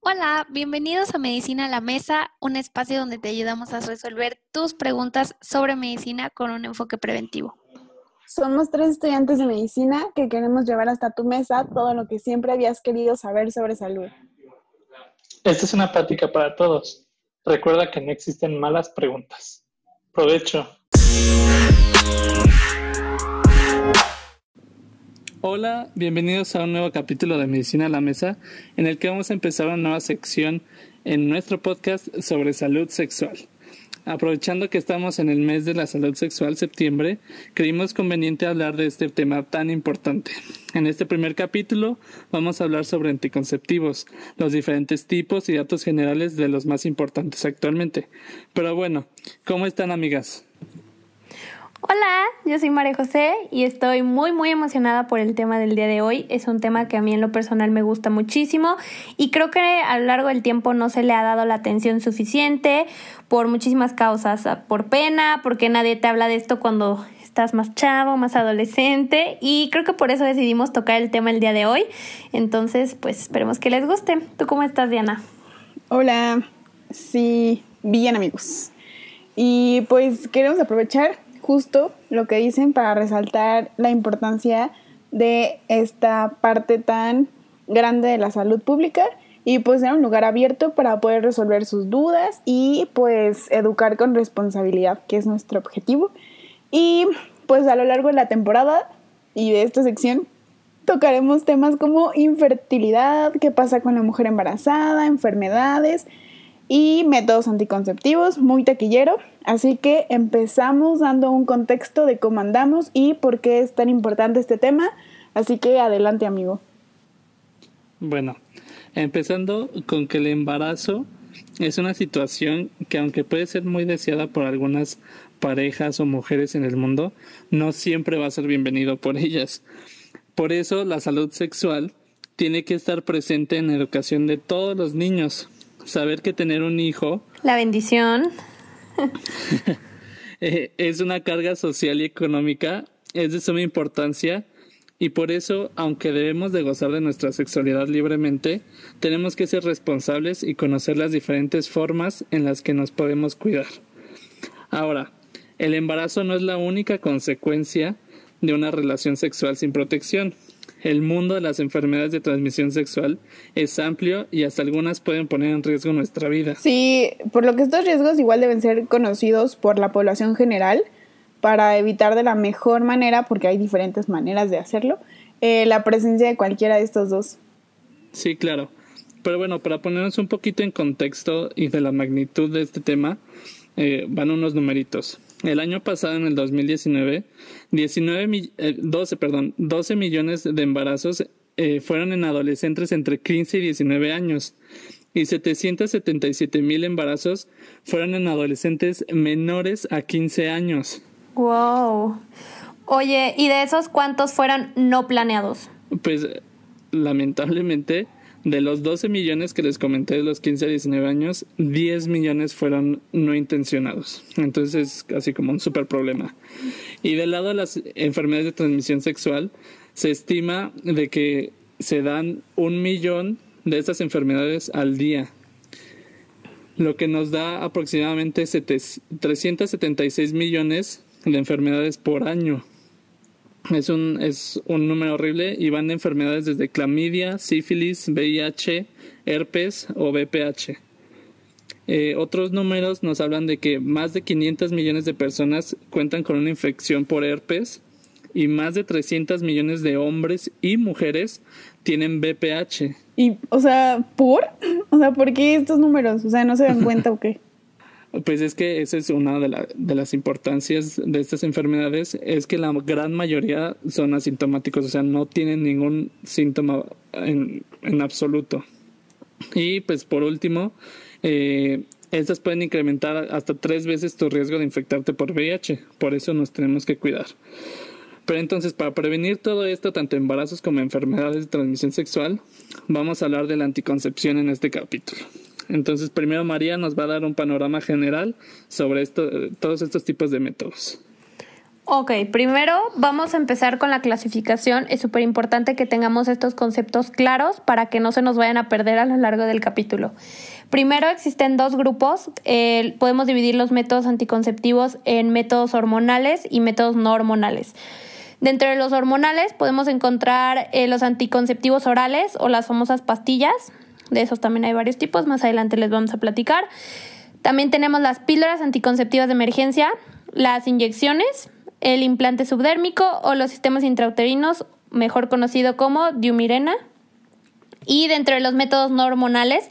Hola, bienvenidos a Medicina a la Mesa, un espacio donde te ayudamos a resolver tus preguntas sobre medicina con un enfoque preventivo. Somos tres estudiantes de medicina que queremos llevar hasta tu mesa todo lo que siempre habías querido saber sobre salud. Esta es una práctica para todos. Recuerda que no existen malas preguntas. Provecho. Hola, bienvenidos a un nuevo capítulo de Medicina a la Mesa, en el que vamos a empezar una nueva sección en nuestro podcast sobre salud sexual. Aprovechando que estamos en el mes de la salud sexual, septiembre, creímos conveniente hablar de este tema tan importante. En este primer capítulo vamos a hablar sobre anticonceptivos, los diferentes tipos y datos generales de los más importantes actualmente. Pero bueno, ¿cómo están amigas? Hola, yo soy María José y estoy muy muy emocionada por el tema del día de hoy. Es un tema que a mí en lo personal me gusta muchísimo y creo que a lo largo del tiempo no se le ha dado la atención suficiente por muchísimas causas, por pena, porque nadie te habla de esto cuando estás más chavo, más adolescente y creo que por eso decidimos tocar el tema el día de hoy. Entonces, pues esperemos que les guste. ¿Tú cómo estás, Diana? Hola, sí, bien amigos. Y pues queremos aprovechar justo lo que dicen para resaltar la importancia de esta parte tan grande de la salud pública y pues ser un lugar abierto para poder resolver sus dudas y pues educar con responsabilidad, que es nuestro objetivo. Y pues a lo largo de la temporada y de esta sección tocaremos temas como infertilidad, qué pasa con la mujer embarazada, enfermedades y métodos anticonceptivos, muy taquillero. Así que empezamos dando un contexto de cómo andamos y por qué es tan importante este tema. Así que adelante, amigo. Bueno, empezando con que el embarazo es una situación que aunque puede ser muy deseada por algunas parejas o mujeres en el mundo, no siempre va a ser bienvenido por ellas. Por eso la salud sexual tiene que estar presente en la educación de todos los niños. Saber que tener un hijo... La bendición Eh, es una carga social y económica, es de suma importancia y por eso, aunque debemos de gozar de nuestra sexualidad libremente, tenemos que ser responsables y conocer las diferentes formas en las que nos podemos cuidar. Ahora, el embarazo no es la única consecuencia de una relación sexual sin protección el mundo de las enfermedades de transmisión sexual es amplio y hasta algunas pueden poner en riesgo nuestra vida. Sí, por lo que estos riesgos igual deben ser conocidos por la población general para evitar de la mejor manera, porque hay diferentes maneras de hacerlo, eh, la presencia de cualquiera de estos dos. Sí, claro. Pero bueno, para ponernos un poquito en contexto y de la magnitud de este tema, eh, van unos numeritos. El año pasado, en el 2019, 19 12, eh, perdón, 12 millones de embarazos eh, fueron en adolescentes entre 15 y 19 años y 777 mil embarazos fueron en adolescentes menores a 15 años. Wow. Oye, ¿y de esos cuántos fueron no planeados? Pues lamentablemente de los 12 millones que les comenté de los 15 a 19 años, 10 millones fueron no intencionados. Entonces es así como un super problema. Y del lado de las enfermedades de transmisión sexual, se estima de que se dan un millón de estas enfermedades al día, lo que nos da aproximadamente 376 millones de enfermedades por año. Es un, es un número horrible y van de enfermedades desde clamidia, sífilis, VIH, herpes o VPH. Eh, otros números nos hablan de que más de 500 millones de personas cuentan con una infección por herpes y más de 300 millones de hombres y mujeres tienen VPH. Y, o sea, ¿por? O sea, ¿por qué estos números? O sea, ¿no se dan cuenta o qué? Pues es que esa es una de, las importancias de estas enfermedades, es que la gran mayoría son asintomáticos, o sea, no tienen ningún síntoma en, en absoluto. Y pues por último, eh, estas pueden incrementar hasta tres veces tu riesgo de infectarte por VIH, por eso nos tenemos que cuidar. Pero entonces, para prevenir todo esto, tanto embarazos como enfermedades de transmisión sexual, vamos a hablar de la anticoncepción en este capítulo. Entonces, primero María nos va a dar un panorama general sobre esto, todos estos tipos de métodos. Ok, primero vamos a empezar con la clasificación. Es súper importante que tengamos estos conceptos claros para que no se nos vayan a perder a lo largo del capítulo. Primero existen dos grupos. Podemos dividir los métodos anticonceptivos en métodos hormonales y métodos no hormonales. Dentro de los hormonales podemos encontrar eh, los anticonceptivos orales o las famosas pastillas. De esos también hay varios tipos, más adelante les vamos a platicar. También tenemos las píldoras anticonceptivas de emergencia, las inyecciones, el implante subdérmico o los sistemas intrauterinos, mejor conocido como diumirena. Y dentro de los métodos no hormonales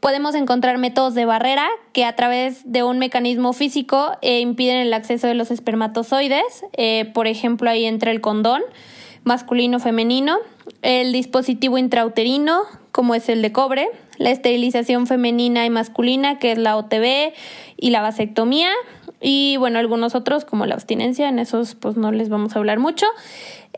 podemos encontrar métodos de barrera que a través de un mecanismo físico eh, impiden el acceso de los espermatozoides. Eh, por ejemplo, ahí entra el condón masculino-femenino, el dispositivo intrauterino, como es el de cobre, la esterilización femenina y masculina, que es la OTB, y la vasectomía, y bueno, algunos otros como la abstinencia, en esos pues no les vamos a hablar mucho.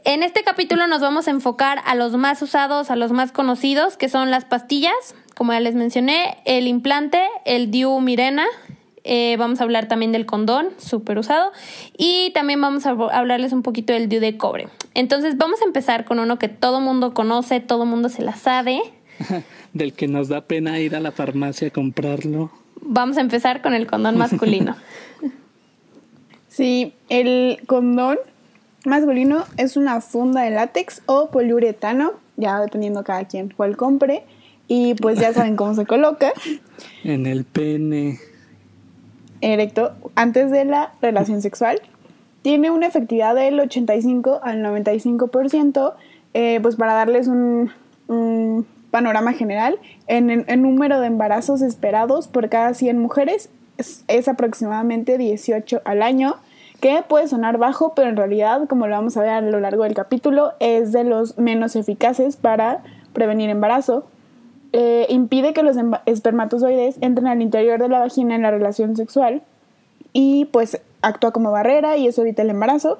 En este capítulo nos vamos a enfocar a los más usados, a los más conocidos, que son las pastillas, como ya les mencioné, el implante, el Diu Mirena, eh, vamos a hablar también del condón, súper usado, y también vamos a hablarles un poquito del Diu de cobre. Entonces vamos a empezar con uno que todo mundo conoce, todo mundo se la sabe. del que nos da pena ir a la farmacia a comprarlo. Vamos a empezar con el condón masculino. Sí, el condón masculino es una funda de látex o poliuretano, ya dependiendo cada quien cuál compre. Y pues ya saben cómo se coloca. En el pene. Erecto, antes de la relación sexual. Tiene una efectividad del 85 al 95%, eh, pues para darles un, panorama general, en el número de embarazos esperados por cada 100 mujeres es, aproximadamente 18 al año que puede sonar bajo, pero en realidad, como lo vamos a ver a lo largo del capítulo, es de los menos eficaces para prevenir embarazo. Eh, impide que los espermatozoides entren al interior de la vagina en la relación sexual y pues actúa como barrera y eso evita el embarazo.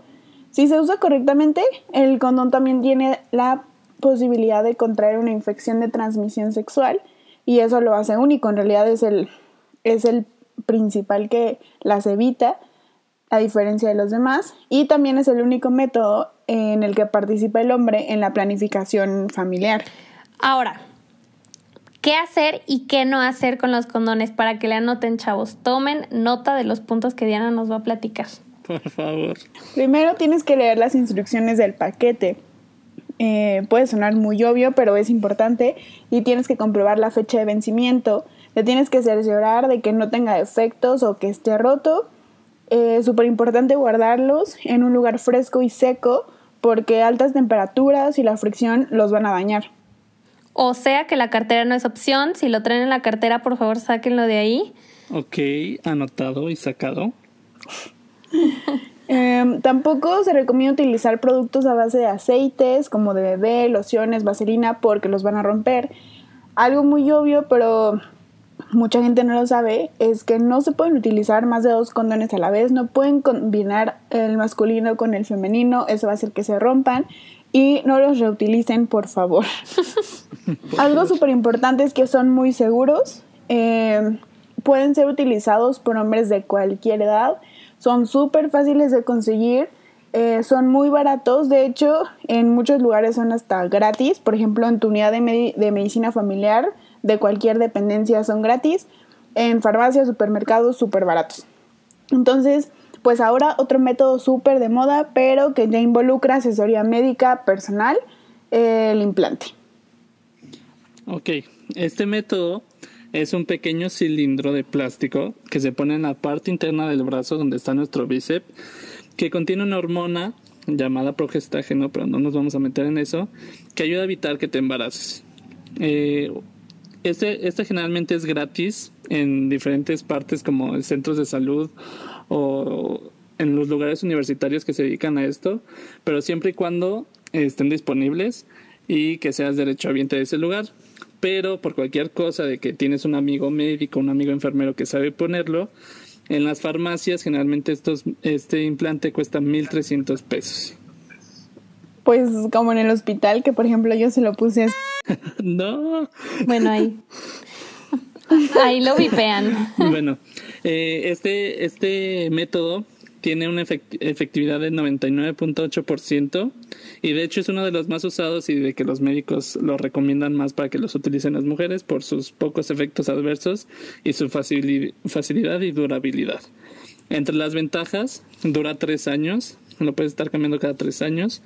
Si se usa correctamente, el condón también tiene la posibilidad de contraer una infección de transmisión sexual y eso lo hace único, en realidad es el, es el principal que las evita a diferencia de los demás, y también es el único método en el que participa el hombre en la planificación familiar. Ahora, ¿qué hacer y qué no hacer con los condones para que le anoten, chavos? Tomen nota de los puntos que Diana nos va a platicar. Por favor. Primero tienes que leer las instrucciones del paquete. Eh, puede sonar muy obvio, pero es importante y tienes que comprobar la fecha de vencimiento. Te tienes que cerciorar de que no tenga defectos o que esté roto es súper importante guardarlos en un lugar fresco y seco porque altas temperaturas y la fricción los van a dañar. O sea que la cartera no es opción. Si lo traen en la cartera, por favor, sáquenlo de ahí. Ok, anotado y sacado. Em, tampoco se recomienda utilizar productos a base de aceites como de bebé, lociones, vaselina, porque los van a romper. Algo muy obvio, pero mucha gente no lo sabe, es que no se pueden utilizar más de dos condones a la vez, no pueden combinar el masculino con el femenino, eso va a hacer que se rompan y no los reutilicen, por favor. Algo súper importante es que son muy seguros, eh, pueden ser utilizados por hombres de cualquier edad, son súper fáciles de conseguir. Eh, son muy baratos, de hecho en muchos lugares son hasta gratis, por ejemplo en tu unidad de, de medicina familiar de cualquier dependencia son gratis, en farmacias, supermercados, súper baratos. Entonces, pues ahora otro método súper de moda, pero que ya involucra asesoría médica personal, el implante. Ok, este método es un pequeño cilindro de plástico que se pone en la parte interna del brazo donde está nuestro bíceps, que contiene una hormona llamada progestágeno, pero no nos vamos a meter en eso, que ayuda a evitar que te embaraces. Eh, este, este generalmente es gratis en diferentes partes como centros de salud o en los lugares universitarios que se dedican a esto, pero siempre y cuando estén disponibles y que seas derechohabiente de ese lugar. Pero por cualquier cosa de que tienes un amigo médico, un amigo enfermero que sabe ponerlo, en las farmacias generalmente estos, este implante cuesta 1.300 pesos. Pues como en el hospital, que por ejemplo yo se lo puse. no. Bueno, ahí. Ahí lo vipean. bueno, eh, este, este método tiene una efectividad de 99.8% y de hecho es uno de los más usados y de que los médicos lo recomiendan más para que los utilicen las mujeres por sus pocos efectos adversos y su facilidad y durabilidad. Entre las ventajas, dura tres años, lo puedes estar cambiando cada tres años,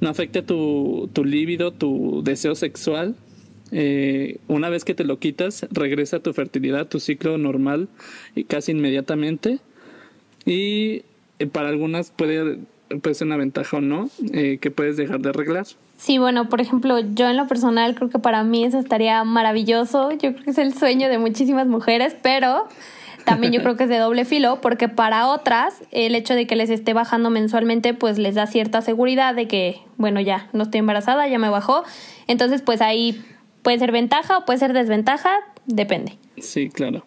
no afecta tu, tu líbido, tu deseo sexual, eh, una vez que te lo quitas, regresa tu fertilidad, tu ciclo normal y casi inmediatamente. Y eh, para algunas puede, puede ser una ventaja o no, eh, que puedes dejar de arreglar. Sí, bueno, por ejemplo, yo en lo personal creo que para mí eso estaría maravilloso. Yo creo que es el sueño de muchísimas mujeres, pero también yo creo que es de doble filo, porque para otras el hecho de que les esté bajando mensualmente, pues les da cierta seguridad de que, bueno, ya no estoy embarazada, ya me bajó. Entonces, pues ahí Puede ser ventaja o puede ser desventaja, depende. Sí, claro.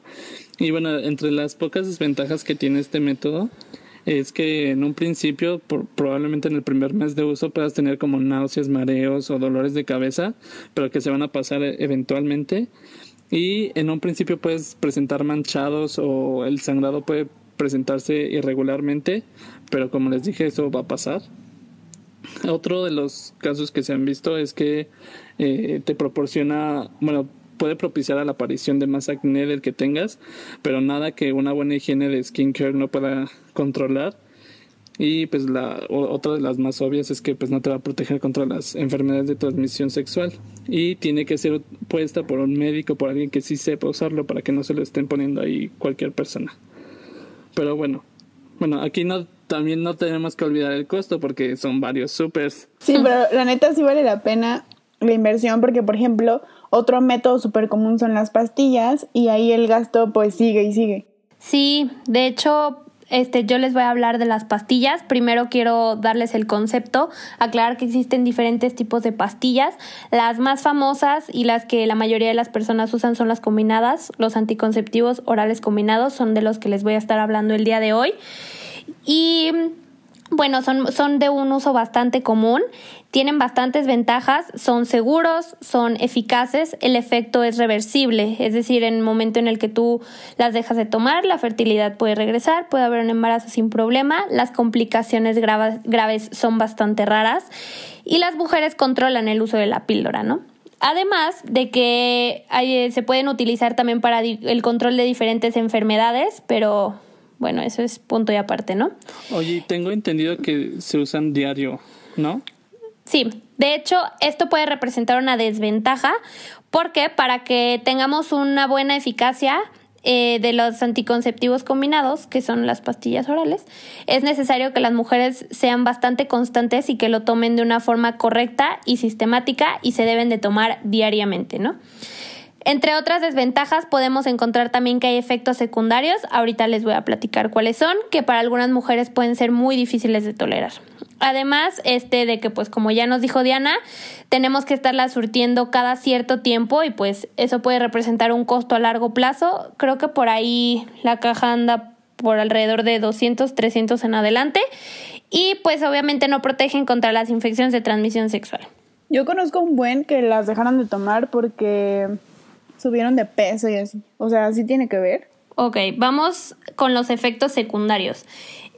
Y bueno, entre las pocas desventajas que tiene este método es que en un principio, probablemente en el primer mes de uso, puedas tener como náuseas, mareos o dolores de cabeza, pero que se van a pasar eventualmente. Y en un principio puedes presentar manchados o el sangrado puede presentarse irregularmente, pero como les dije, eso va a pasar. Otro de los casos que se han visto es que eh, te proporciona, bueno, puede propiciar a la aparición de más acné del que tengas, pero nada que una buena higiene de skincare no pueda controlar. Y pues la otra de las más obvias es que pues no te va a proteger contra las enfermedades de transmisión sexual y tiene que ser puesta por un médico, por alguien que sí sepa usarlo para que no se lo estén poniendo ahí cualquier persona. Pero bueno, bueno, aquí no también no tenemos que olvidar el costo porque son varios supers. Sí, pero la neta sí vale la pena la inversión porque, por ejemplo, otro método súper común son las pastillas y ahí el gasto pues sigue y sigue. Sí, de hecho, este, yo les voy a hablar de las pastillas. Primero quiero darles el concepto, aclarar que existen diferentes tipos de pastillas. Las más famosas y las que la mayoría de las personas usan son las combinadas. Los anticonceptivos orales combinados son de los que les voy a estar hablando el día de hoy. Y bueno, son, son de un uso bastante común, tienen bastantes ventajas, son seguros, son eficaces, el efecto es reversible, es decir, en el momento en el que tú las dejas de tomar, la fertilidad puede regresar, puede haber un embarazo sin problema, las complicaciones graves son bastante raras y las mujeres controlan el uso de la píldora, ¿no? Además de que se pueden utilizar también para el control de diferentes enfermedades, pero bueno, eso es punto y aparte, ¿no? Oye, tengo entendido que se usan diario, ¿no? Sí, de hecho, esto puede representar una desventaja porque para que tengamos una buena eficacia eh, de los anticonceptivos combinados, que son las pastillas orales, es necesario que las mujeres sean bastante constantes y que lo tomen de una forma correcta y sistemática y se deben de tomar diariamente, ¿no? Entre otras desventajas podemos encontrar también que hay efectos secundarios, ahorita les voy a platicar cuáles son, que para algunas mujeres pueden ser muy difíciles de tolerar. Además, este de que pues como ya nos dijo Diana, tenemos que estarla surtiendo cada cierto tiempo y pues eso puede representar un costo a largo plazo. Creo que por ahí la caja anda por alrededor de 200, 300 en adelante y pues obviamente no protegen contra las infecciones de transmisión sexual. Yo conozco un buen que las dejaron de tomar porque subieron de peso y así. O sea, ¿sí tiene que ver? Ok, vamos con los efectos secundarios.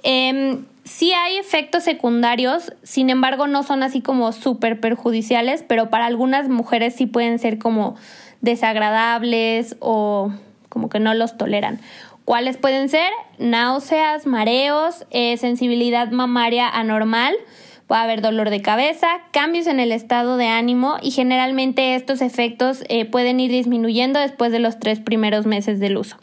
Eh, sí hay efectos secundarios, sin embargo no son así como súper perjudiciales, pero para algunas mujeres sí pueden ser como desagradables o como que no los toleran. ¿Cuáles pueden ser? Náuseas, mareos, eh, sensibilidad mamaria anormal, puede haber dolor de cabeza, cambios en el estado de ánimo y generalmente estos efectos eh, pueden ir disminuyendo después de los tres primeros meses del uso.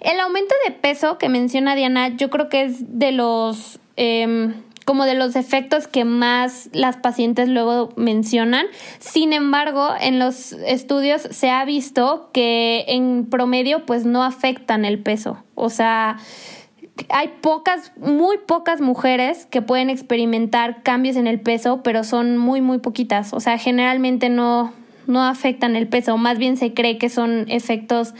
El aumento de peso que menciona Diana, yo creo que es de los em, como de los efectos que más las pacientes luego mencionan. Sin embargo, en los estudios se ha visto que en promedio pues no afectan el peso. O sea, hay pocas, muy pocas mujeres que pueden experimentar cambios en el peso, pero son muy, muy poquitas. O sea, generalmente no, no afectan el peso, más bien se cree que son efectos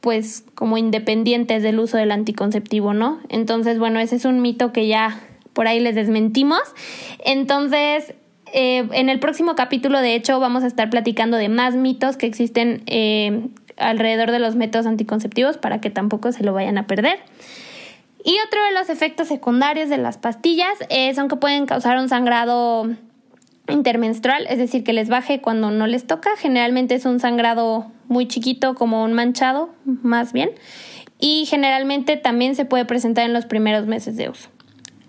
pues como independientes del uso del anticonceptivo, ¿no? Entonces, bueno, ese es un mito que ya por ahí les desmentimos. Entonces, eh, en el próximo capítulo, de hecho, vamos a estar platicando de más mitos que existen eh, alrededor de los métodos anticonceptivos para que tampoco se lo vayan a perder. Y otro de los efectos secundarios de las pastillas son que pueden causar un sangrado intermenstrual, es decir, que les baje cuando no les toca. Generalmente es un sangrado muy chiquito, como un manchado, más bien. Y generalmente también se puede presentar en los primeros meses de uso.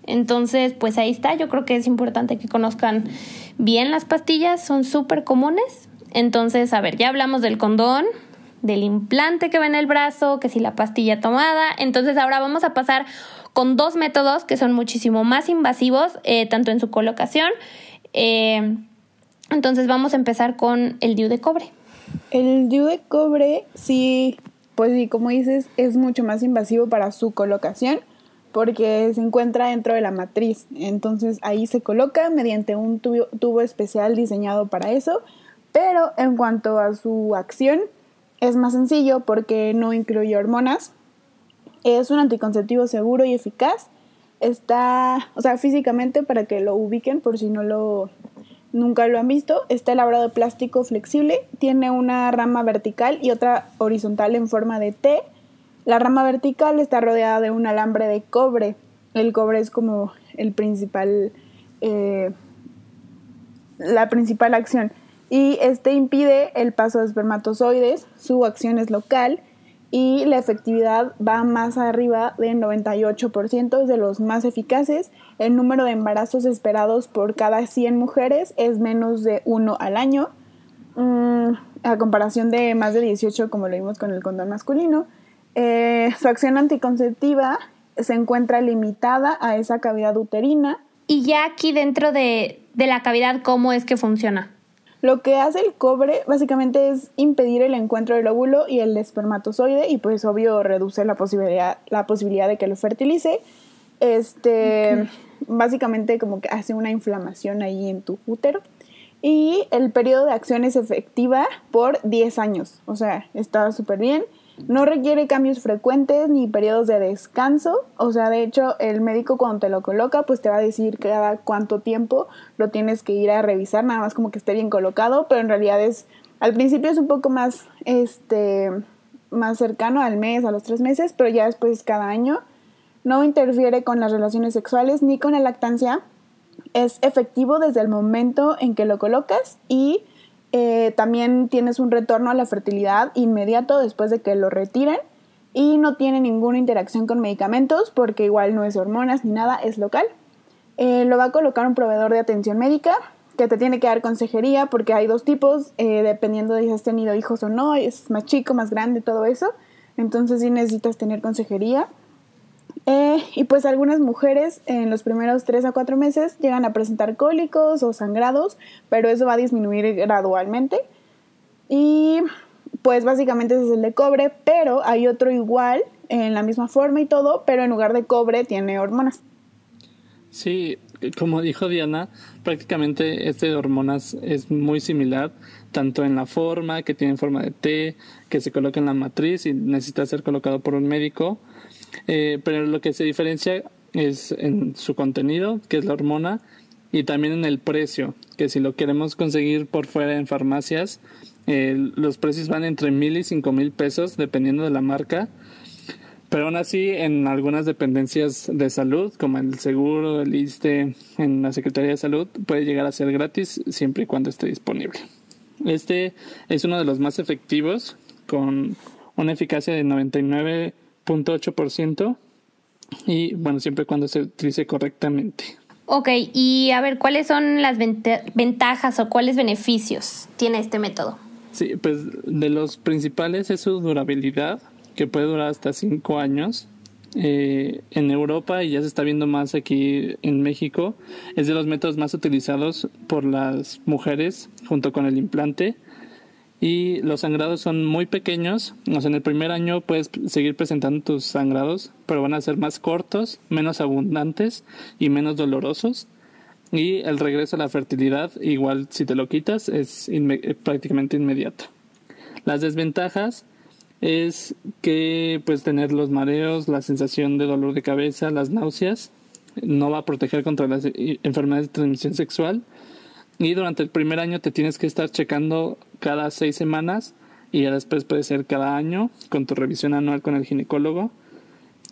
Entonces, pues ahí está. Yo creo que es importante que conozcan bien las pastillas, son súper comunes. Entonces, a ver, ya hablamos del condón, del implante que va en el brazo, que si la pastilla tomada. Entonces, ahora vamos a pasar con dos métodos que son muchísimo más invasivos, eh, tanto en su colocación eh, entonces vamos a empezar con el DIU de cobre. El DIU de cobre, sí, pues sí, como dices, es mucho más invasivo para su colocación porque se encuentra dentro de la matriz. Entonces ahí se coloca mediante un tubo, tubo especial diseñado para eso. Pero en cuanto a su acción, es más sencillo porque no incluye hormonas. Es un anticonceptivo seguro y eficaz Está, o sea, físicamente para que lo ubiquen por si no lo nunca lo han visto, está elaborado de plástico flexible, tiene una rama vertical y otra horizontal en forma de T. La rama vertical está rodeada de un alambre de cobre. El cobre es como el principal, eh, la principal acción. Y este impide el paso de espermatozoides, su acción es local y la efectividad va más arriba del 98%, es de los más eficaces. El número de embarazos esperados por cada 100 mujeres es menos de uno al año, mm, a comparación de más de 18 como lo vimos con el condón masculino. Eh, su acción anticonceptiva se encuentra limitada a esa cavidad uterina. Y ya aquí dentro de, de la cavidad, ¿cómo es que funciona? Lo que hace el cobre básicamente es impedir el encuentro del óvulo y el espermatozoide y pues obvio reduce la posibilidad, la posibilidad de que lo fertilice. Este, básicamente como que hace una inflamación ahí en tu útero. Y el periodo de acción es efectiva por 10 años, o sea, está súper bien. No requiere cambios frecuentes ni periodos de descanso. O sea, de hecho, el médico cuando te lo coloca, pues te va a decir cada cuánto tiempo lo tienes que ir a revisar, nada más como que esté bien colocado, pero en realidad es, al principio es un poco más, este, más cercano al mes, a los tres meses, pero ya después cada año. No interfiere con las relaciones sexuales ni con la lactancia. Es efectivo desde el momento en que lo colocas y eh, también tienes un retorno a la fertilidad inmediato después de que lo retiren y no tiene ninguna interacción con medicamentos porque igual no es hormonas ni nada, es local. Eh, lo va a colocar un proveedor de atención médica que te tiene que dar consejería porque hay dos tipos, eh, dependiendo de si has tenido hijos o no, es más chico, más grande, todo eso. Entonces sí necesitas tener consejería. Eh, y pues algunas mujeres en los primeros 3 a 4 meses llegan a presentar cólicos o sangrados, pero eso va a disminuir gradualmente. Y pues básicamente ese es el de cobre, pero hay otro igual en la misma forma y todo, pero en lugar de cobre tiene hormonas. Sí, como dijo Diana, prácticamente este de hormonas es muy similar, tanto en la forma, que tiene forma de T, que se coloca en la matriz y necesita ser colocado por un médico, eh, pero lo que se diferencia es en su contenido, que es la hormona, y también en el precio, que si lo queremos conseguir por fuera en farmacias, eh, los precios van entre mil y cinco mil pesos dependiendo de la marca. Pero aún así, en algunas dependencias de salud, como el seguro, el ISTE, en la Secretaría de Salud, puede llegar a ser gratis siempre y cuando esté disponible. Este es uno de los más efectivos, con una eficacia de 99 ciento y bueno, siempre cuando se utilice correctamente. Ok, y a ver, ¿cuáles son las ventajas o cuáles beneficios tiene este método? Sí, pues de los principales es su durabilidad, que puede durar hasta cinco años. Eh, en Europa y ya se está viendo más aquí en México, es de los métodos más utilizados por las mujeres junto con el implante y los sangrados son muy pequeños. O sea, en el primer año puedes seguir presentando tus sangrados, pero van a ser más cortos, menos abundantes y menos dolorosos. Y el regreso a la fertilidad, igual si te lo quitas, es prácticamente inmediato. Las desventajas es que puedes tener los mareos, la sensación de dolor de cabeza, las náuseas. No va a proteger contra las enfermedades de transmisión sexual y durante el primer año te tienes que estar checando cada seis semanas y ya después puede ser cada año con tu revisión anual con el ginecólogo.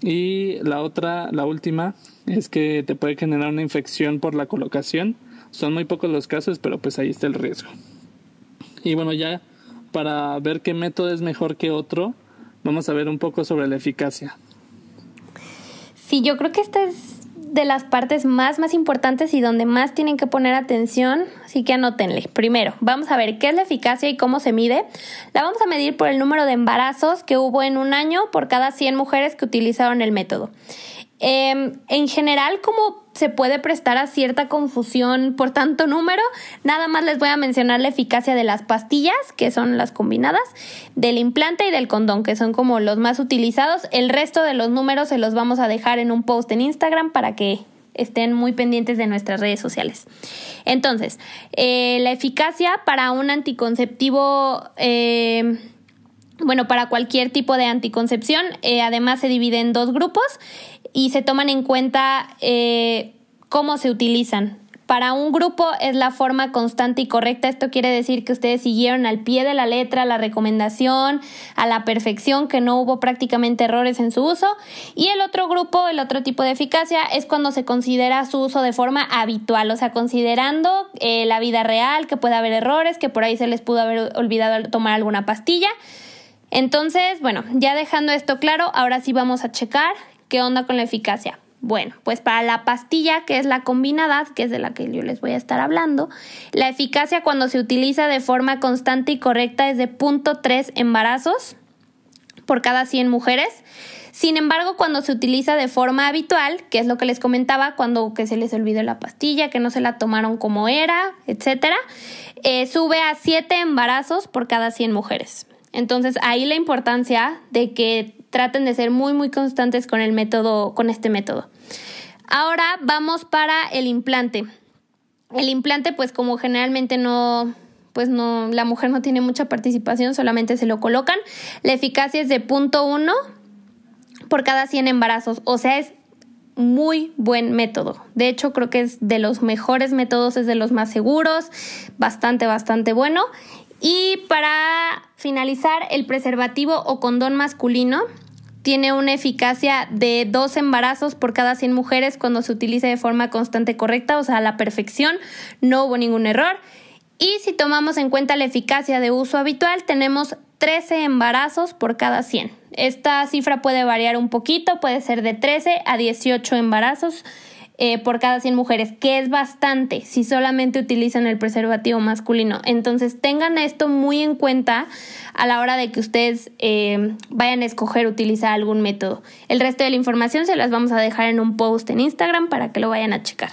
Y la otra, la última, es que te puede generar una infección por la colocación. Son muy pocos los casos, pero pues ahí está el riesgo. Y bueno, ya para ver qué método es mejor que otro, vamos a ver un poco sobre la eficacia. Sí, yo creo que esta es de las partes más, más importantes y donde más tienen que poner atención, así que anótenle. Primero, vamos a ver qué es la eficacia y cómo se mide. La vamos a medir por el número de embarazos que hubo en un año por cada 100 mujeres que utilizaron el método. Em, en general, como se puede prestar a cierta confusión por tanto número, nada más les voy a mencionar la eficacia de las pastillas, que son las combinadas, del implante y del condón, que son como los más utilizados. El resto de los números se los vamos a dejar en un post en Instagram para que estén muy pendientes de nuestras redes sociales. Entonces, eh, la eficacia para un anticonceptivo... Eh, bueno, para cualquier tipo de anticoncepción, eh, además se divide en dos grupos y se toman en cuenta eh, cómo se utilizan. Para un grupo es la forma constante y correcta. Esto quiere decir que ustedes siguieron al pie de la letra la recomendación, a la perfección, que no hubo prácticamente errores en su uso. Y el otro grupo, el otro tipo de eficacia, es cuando se considera su uso de forma habitual, o sea, considerando eh, la vida real, que puede haber errores, que por ahí se les pudo haber olvidado tomar alguna pastilla. Entonces, bueno, ya dejando esto claro, ahora sí vamos a checar ¿Qué onda con la eficacia? Bueno, pues para la pastilla, que es la combinada, que es de la que yo les voy a estar hablando, la eficacia cuando se utiliza de forma constante y correcta es de 0.3 embarazos por cada 100 mujeres. Sin embargo, cuando se utiliza de forma habitual, que es lo que les comentaba, cuando que se les olvidó la pastilla, que no se la tomaron como era, etcétera, eh, sube a 7 embarazos por cada 100 mujeres. Entonces, ahí la importancia de que traten de ser muy, muy constantes con el método, con este método. Ahora vamos para el implante. El implante, pues como generalmente no, pues no, la mujer no tiene mucha participación, solamente se lo colocan. La eficacia es de punto uno por cada 100 embarazos, o sea, es muy buen método. De hecho, creo que es de los mejores métodos, es de los más seguros, bastante, bastante bueno. Y para finalizar, el preservativo o condón masculino tiene una eficacia de dos embarazos por cada 100 mujeres cuando se utiliza de forma constante correcta, o sea, a la perfección, no hubo ningún error. Y si tomamos en cuenta la eficacia de uso habitual, tenemos 13 embarazos por cada 100. Esta cifra puede variar un poquito, puede ser de 13 a 18 embarazos eh, por cada 100 mujeres, que es bastante si solamente utilizan el preservativo masculino. Entonces tengan esto muy en cuenta a la hora de que ustedes eh, vayan a escoger utilizar algún método. El resto de la información se las vamos a dejar en un post en Instagram para que lo vayan a checar.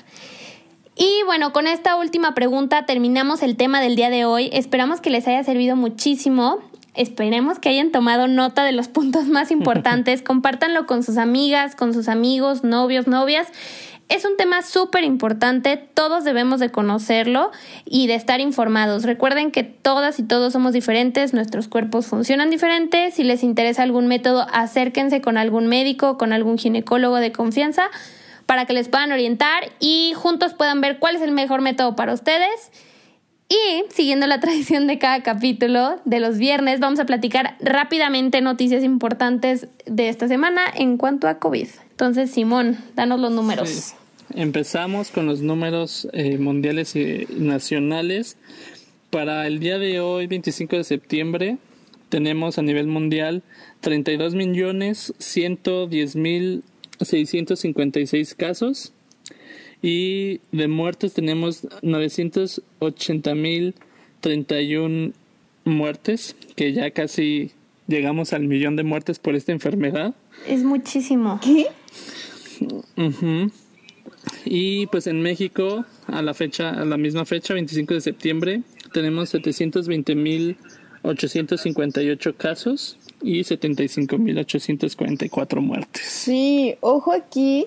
Y bueno, con esta última pregunta terminamos el tema del día de hoy. Esperamos que les haya servido muchísimo. Esperemos que hayan tomado nota de los puntos más importantes. Compártanlo con sus amigas, con sus amigos, novios, novias. Es un tema súper importante, todos debemos de conocerlo y de estar informados. Recuerden que todas y todos somos diferentes, nuestros cuerpos funcionan diferentes. Si les interesa algún método, acérquense con algún médico, con algún ginecólogo de confianza para que les puedan orientar y juntos puedan ver cuál es el mejor método para ustedes. Siguiendo la tradición de cada capítulo de los viernes, vamos a platicar rápidamente noticias importantes de esta semana en cuanto a COVID. Entonces, Simón, danos los números. Empezamos con los números eh, mundiales y nacionales. Para el día de hoy, 25 de septiembre, tenemos a nivel mundial 32 millones 110 mil 656 casos y de muertes tenemos 980 mil 31 muertes, que ya casi llegamos al millón de muertes por esta enfermedad. Es muchísimo. ¿Qué? Y pues en México, a la fecha, a la misma fecha, 25 de septiembre, tenemos 720.858 casos y 75.844 muertes. Sí, ojo aquí,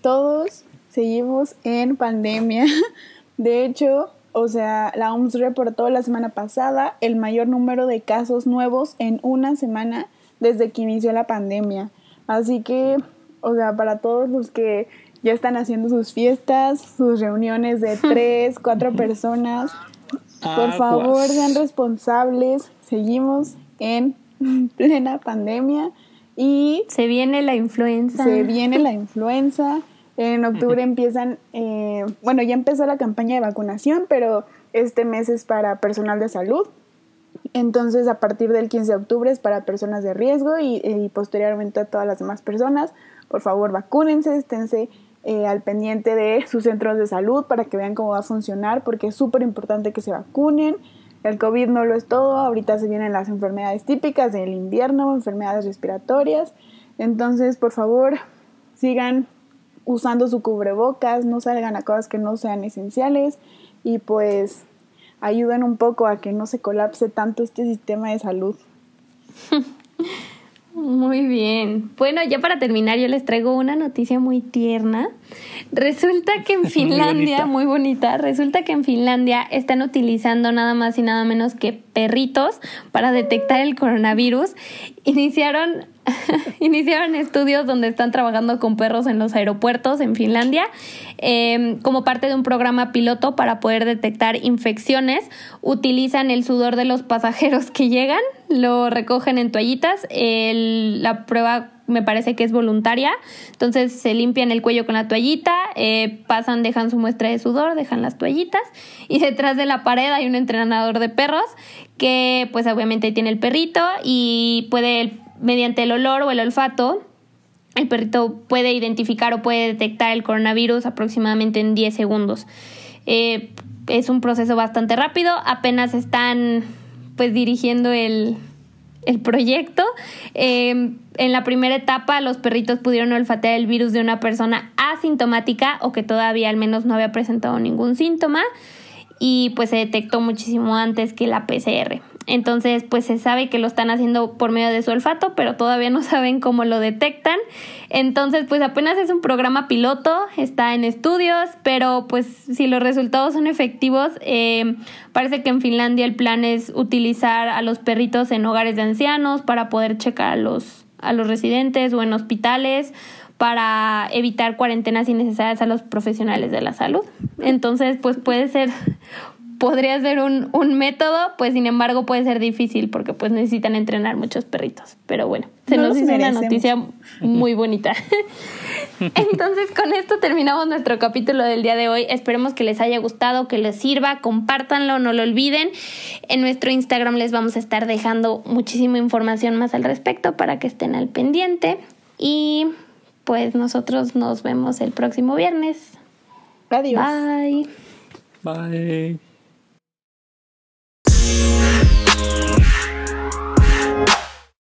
todos seguimos en pandemia. De hecho, o sea, la OMS reportó la semana pasada el mayor número de casos nuevos en una semana desde que inició la pandemia. Así que, o sea, para todos los que ya están haciendo sus fiestas, sus reuniones de tres, cuatro personas, por favor sean responsables. Seguimos en plena pandemia Y se viene la influenza. Se viene la influenza. En octubre empiezan, eh, bueno, ya empezó la campaña de vacunación, pero este mes es para personal de salud. Entonces, a partir del 15 de octubre es para personas de riesgo y, posteriormente a todas las demás personas. Por favor, vacúnense, esténse eh, al pendiente de sus centros de salud para que vean cómo va a funcionar, porque es súper importante que se vacunen. El COVID no lo es todo, ahorita se vienen las enfermedades típicas del invierno, enfermedades respiratorias. Entonces, por favor, sigan usando su cubrebocas, no salgan a cosas que no sean esenciales y pues ayuden un poco a que no se colapse tanto este sistema de salud. Muy bien. Bueno, ya para terminar, yo les traigo una noticia muy tierna. Resulta que en Finlandia, muy bonita. resulta que en Finlandia están utilizando nada más y nada menos que perritos para detectar el coronavirus. Iniciaron iniciaron estudios donde están trabajando con perros en los aeropuertos en Finlandia em, como parte de un programa piloto para poder detectar infecciones. Utilizan el sudor de los pasajeros que llegan, lo recogen en toallitas. la prueba me parece que es voluntaria. Entonces se limpian el cuello con la toallita, eh, pasan, dejan su muestra de sudor, dejan las toallitas y detrás de la pared hay un entrenador de perros que pues obviamente tiene el perrito y puede mediante el olor o el olfato, el perrito puede identificar o puede detectar el coronavirus aproximadamente en 10 segundos. Eh, es un proceso bastante rápido, apenas están pues dirigiendo el, proyecto. Eh, en la primera etapa los perritos pudieron olfatear el virus de una persona asintomática o que todavía al menos no había presentado ningún síntoma y pues se detectó muchísimo antes que la PCR. Entonces, pues se sabe que lo están haciendo por medio de su olfato, pero todavía no saben cómo lo detectan. Entonces, pues apenas es un programa piloto, está en estudios, pero pues si los resultados son efectivos, eh, parece que en Finlandia el plan es utilizar a los perritos en hogares de ancianos para poder checar a los, a los residentes o en hospitales para evitar cuarentenas innecesarias a los profesionales de la salud. Entonces, pues puede ser podría ser un, un, método, pues sin embargo puede ser difícil porque pues necesitan entrenar muchos perritos. Pero bueno, se nos hizo una noticia muy bonita. Entonces con esto terminamos nuestro capítulo del día de hoy. Esperemos que les haya gustado, que les sirva, compártanlo, no lo olviden. En nuestro Instagram les vamos a estar dejando muchísima información más al respecto para que estén al pendiente. Y pues nosotros nos vemos el próximo viernes. Adiós. Bye. Bye.